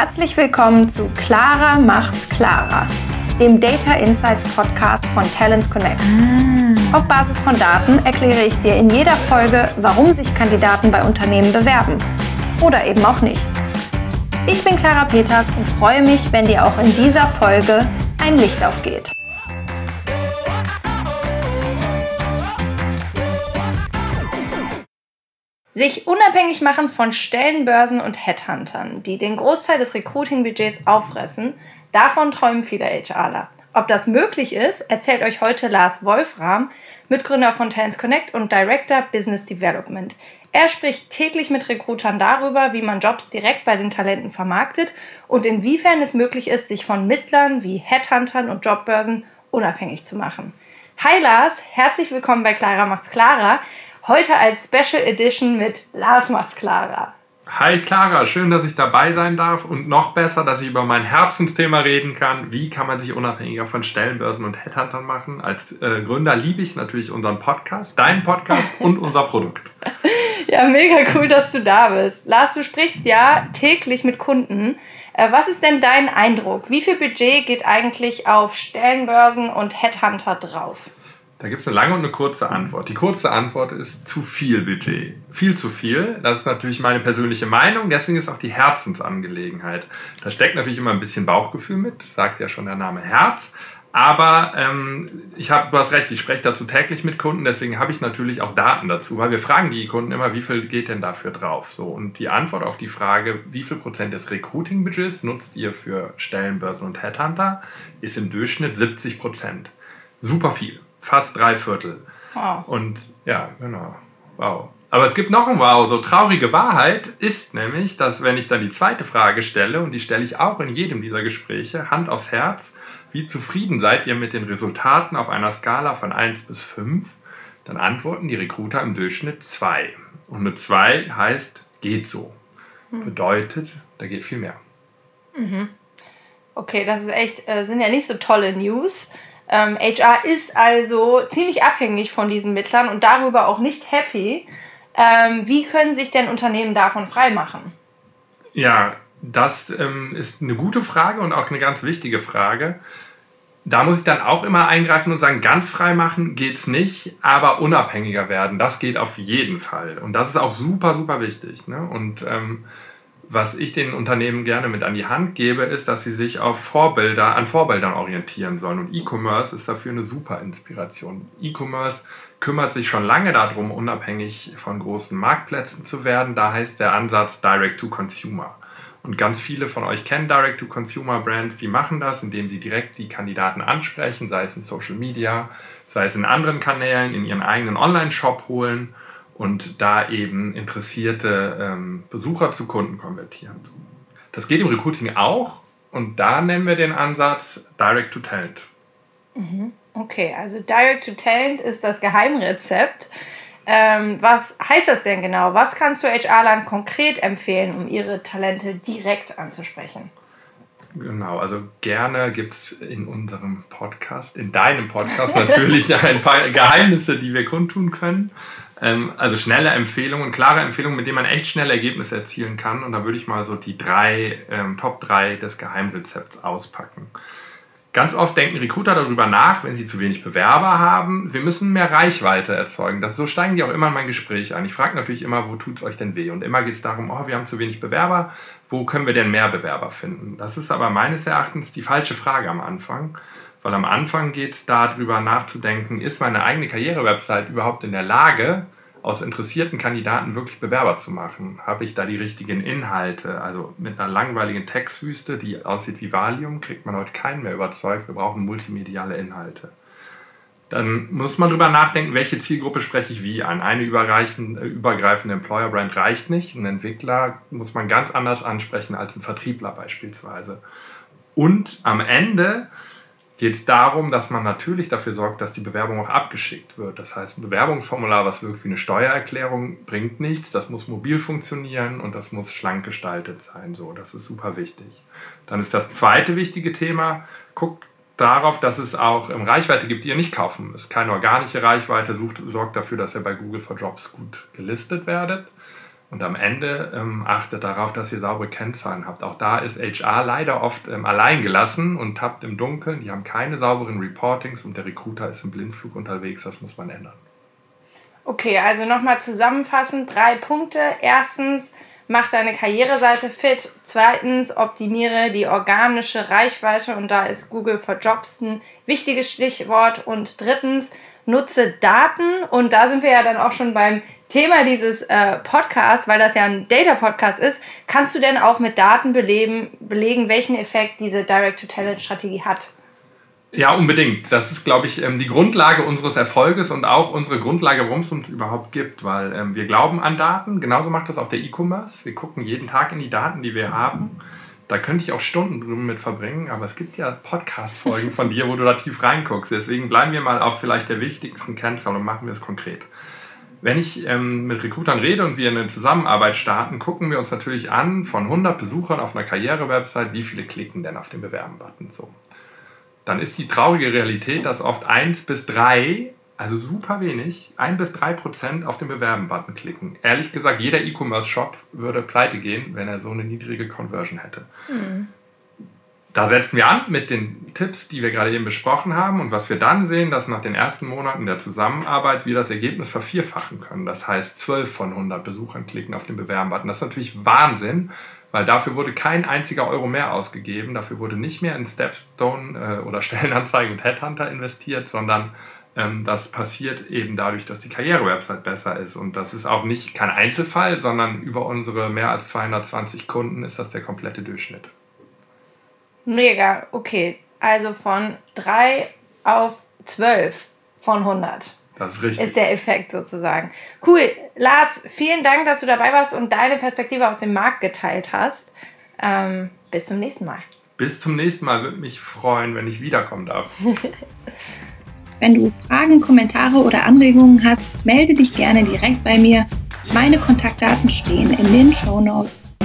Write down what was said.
Herzlich willkommen zu Clara macht's klarer, dem Data Insights Podcast von Talents Connect. Auf Basis von Daten erkläre ich dir in jeder Folge, warum sich Kandidaten bei Unternehmen bewerben oder eben auch nicht. Ich bin Clara Peters und freue mich, wenn dir auch in dieser Folge ein Licht aufgeht. Sich unabhängig machen von Stellenbörsen und Headhuntern, die den Großteil des Recruiting-Budgets auffressen, davon träumen viele HRler. Ob das möglich ist, erzählt euch heute Lars Wolfram, Mitgründer von Talents Connect und Director Business Development. Er spricht täglich mit Recruitern darüber, wie man Jobs direkt bei den Talenten vermarktet und inwiefern es möglich ist, sich von Mittlern wie Headhuntern und Jobbörsen unabhängig zu machen. Hi Lars, herzlich willkommen bei Clara macht's Clara. Heute als Special Edition mit Lars macht's Clara. Hi Clara, schön, dass ich dabei sein darf und noch besser, dass ich über mein Herzensthema reden kann. Wie kann man sich unabhängiger von Stellenbörsen und Headhuntern machen? Als äh, Gründer liebe ich natürlich unseren Podcast, deinen Podcast und unser Produkt. Ja, mega cool, dass du da bist. Lars, du sprichst ja täglich mit Kunden. Äh, was ist denn dein Eindruck? Wie viel Budget geht eigentlich auf Stellenbörsen und Headhunter drauf? Da gibt es eine lange und eine kurze Antwort. Die kurze Antwort ist zu viel Budget. Viel zu viel. Das ist natürlich meine persönliche Meinung. Deswegen ist auch die Herzensangelegenheit. Da steckt natürlich immer ein bisschen Bauchgefühl mit, sagt ja schon der Name Herz. Aber ähm, ich habe, du hast recht, ich spreche dazu täglich mit Kunden, deswegen habe ich natürlich auch Daten dazu, weil wir fragen die Kunden immer, wie viel geht denn dafür drauf? So, und die Antwort auf die Frage, wie viel Prozent des Recruiting-Budgets nutzt ihr für Stellenbörsen und Headhunter, ist im Durchschnitt 70 Prozent. Super viel fast drei Viertel. Wow. Und ja, genau. Wow. Aber es gibt noch ein Wow. So traurige Wahrheit ist nämlich, dass wenn ich dann die zweite Frage stelle, und die stelle ich auch in jedem dieser Gespräche, Hand aufs Herz, wie zufrieden seid ihr mit den Resultaten auf einer Skala von 1 bis 5, dann antworten die Recruiter im Durchschnitt 2. Und mit 2 heißt, geht so. Hm. Bedeutet, da geht viel mehr. Mhm. Okay, das ist echt, äh, sind ja nicht so tolle News. Ähm, HR ist also ziemlich abhängig von diesen Mittlern und darüber auch nicht happy. Ähm, wie können sich denn Unternehmen davon freimachen? Ja, das ähm, ist eine gute Frage und auch eine ganz wichtige Frage. Da muss ich dann auch immer eingreifen und sagen, ganz frei machen es nicht, aber unabhängiger werden, das geht auf jeden Fall. Und das ist auch super, super wichtig. Ne? Und ähm, was ich den Unternehmen gerne mit an die Hand gebe, ist, dass sie sich auf Vorbilder, an Vorbildern orientieren sollen. Und E-Commerce ist dafür eine super Inspiration. E-Commerce kümmert sich schon lange darum, unabhängig von großen Marktplätzen zu werden. Da heißt der Ansatz Direct to Consumer. Und ganz viele von euch kennen Direct-to-Consumer-Brands, die machen das, indem sie direkt die Kandidaten ansprechen, sei es in Social Media, sei es in anderen Kanälen, in ihren eigenen Online-Shop holen und da eben interessierte ähm, Besucher zu Kunden konvertieren. Das geht im Recruiting auch und da nennen wir den Ansatz Direct to Talent. Mhm. Okay, also Direct to Talent ist das Geheimrezept. Ähm, was heißt das denn genau? Was kannst du HR-Land konkret empfehlen, um ihre Talente direkt anzusprechen? Genau, also gerne gibt es in unserem Podcast, in deinem Podcast natürlich ein paar Geheimnisse, die wir kundtun können. Ähm, also schnelle Empfehlungen, klare Empfehlungen, mit denen man echt schnelle Ergebnisse erzielen kann. Und da würde ich mal so die drei, ähm, Top 3 des Geheimrezepts auspacken. Ganz oft denken Recruiter darüber nach, wenn sie zu wenig Bewerber haben, wir müssen mehr Reichweite erzeugen. Das, so steigen die auch immer in mein Gespräch ein. Ich frage natürlich immer, wo tut es euch denn weh? Und immer geht es darum, oh, wir haben zu wenig Bewerber, wo können wir denn mehr Bewerber finden? Das ist aber meines Erachtens die falsche Frage am Anfang. Weil am Anfang geht es darüber nachzudenken, ist meine eigene Karrierewebsite überhaupt in der Lage, aus interessierten Kandidaten wirklich Bewerber zu machen? Habe ich da die richtigen Inhalte? Also mit einer langweiligen Textwüste, die aussieht wie Valium, kriegt man heute keinen mehr überzeugt. Wir brauchen multimediale Inhalte. Dann muss man darüber nachdenken, welche Zielgruppe spreche ich wie an. Eine übergreifende Employer Brand reicht nicht. Ein Entwickler muss man ganz anders ansprechen als ein Vertriebler beispielsweise. Und am Ende geht es darum, dass man natürlich dafür sorgt, dass die Bewerbung auch abgeschickt wird. Das heißt, ein Bewerbungsformular, was wirkt wie eine Steuererklärung, bringt nichts. Das muss mobil funktionieren und das muss schlank gestaltet sein. So, das ist super wichtig. Dann ist das zweite wichtige Thema, guckt darauf, dass es auch ähm, Reichweite gibt, die ihr nicht kaufen müsst. Keine organische Reichweite sucht, sorgt dafür, dass ihr bei Google for Jobs gut gelistet werdet. Und am Ende ähm, achtet darauf, dass ihr saubere Kennzahlen habt. Auch da ist HR leider oft ähm, allein gelassen und tappt im Dunkeln. Die haben keine sauberen Reportings und der Recruiter ist im Blindflug unterwegs. Das muss man ändern. Okay, also nochmal zusammenfassend drei Punkte. Erstens, mach deine Karriereseite fit. Zweitens, optimiere die organische Reichweite und da ist Google for Jobs ein wichtiges Stichwort. Und drittens, nutze Daten und da sind wir ja dann auch schon beim Thema dieses äh, Podcasts, weil das ja ein Data-Podcast ist, kannst du denn auch mit Daten belegen, belegen welchen Effekt diese Direct-to-Talent-Strategie hat? Ja, unbedingt. Das ist, glaube ich, ähm, die Grundlage unseres Erfolges und auch unsere Grundlage, warum es uns überhaupt gibt, weil ähm, wir glauben an Daten. Genauso macht das auch der E-Commerce. Wir gucken jeden Tag in die Daten, die wir haben. Da könnte ich auch Stunden drüber mit verbringen, aber es gibt ja Podcast-Folgen von dir, wo du da tief reinguckst. Deswegen bleiben wir mal auf vielleicht der wichtigsten Kennzahl und machen wir es konkret. Wenn ich ähm, mit Recruitern rede und wir eine Zusammenarbeit starten, gucken wir uns natürlich an, von 100 Besuchern auf einer Karriere-Website, wie viele klicken denn auf den Bewerben-Button. So. Dann ist die traurige Realität, dass oft 1 bis 3, also super wenig, 1 bis 3 Prozent auf den Bewerben-Button klicken. Ehrlich gesagt, jeder E-Commerce-Shop würde pleite gehen, wenn er so eine niedrige Conversion hätte. Mhm. Da setzen wir an mit den Tipps, die wir gerade eben besprochen haben. Und was wir dann sehen, dass nach den ersten Monaten der Zusammenarbeit wir das Ergebnis vervierfachen können. Das heißt, 12 von 100 Besuchern klicken auf den Bewerben-Button. Das ist natürlich Wahnsinn, weil dafür wurde kein einziger Euro mehr ausgegeben. Dafür wurde nicht mehr in Stepstone äh, oder Stellenanzeigen und Headhunter investiert, sondern ähm, das passiert eben dadurch, dass die Karriere-Website besser ist. Und das ist auch nicht kein Einzelfall, sondern über unsere mehr als 220 Kunden ist das der komplette Durchschnitt. Mega, okay. Also von 3 auf 12 von 100. Das ist richtig. Ist der Effekt sozusagen. Cool. Lars, vielen Dank, dass du dabei warst und deine Perspektive aus dem Markt geteilt hast. Ähm, bis zum nächsten Mal. Bis zum nächsten Mal. Würde mich freuen, wenn ich wiederkommen darf. wenn du Fragen, Kommentare oder Anregungen hast, melde dich gerne direkt bei mir. Meine Kontaktdaten stehen in den Show Notes.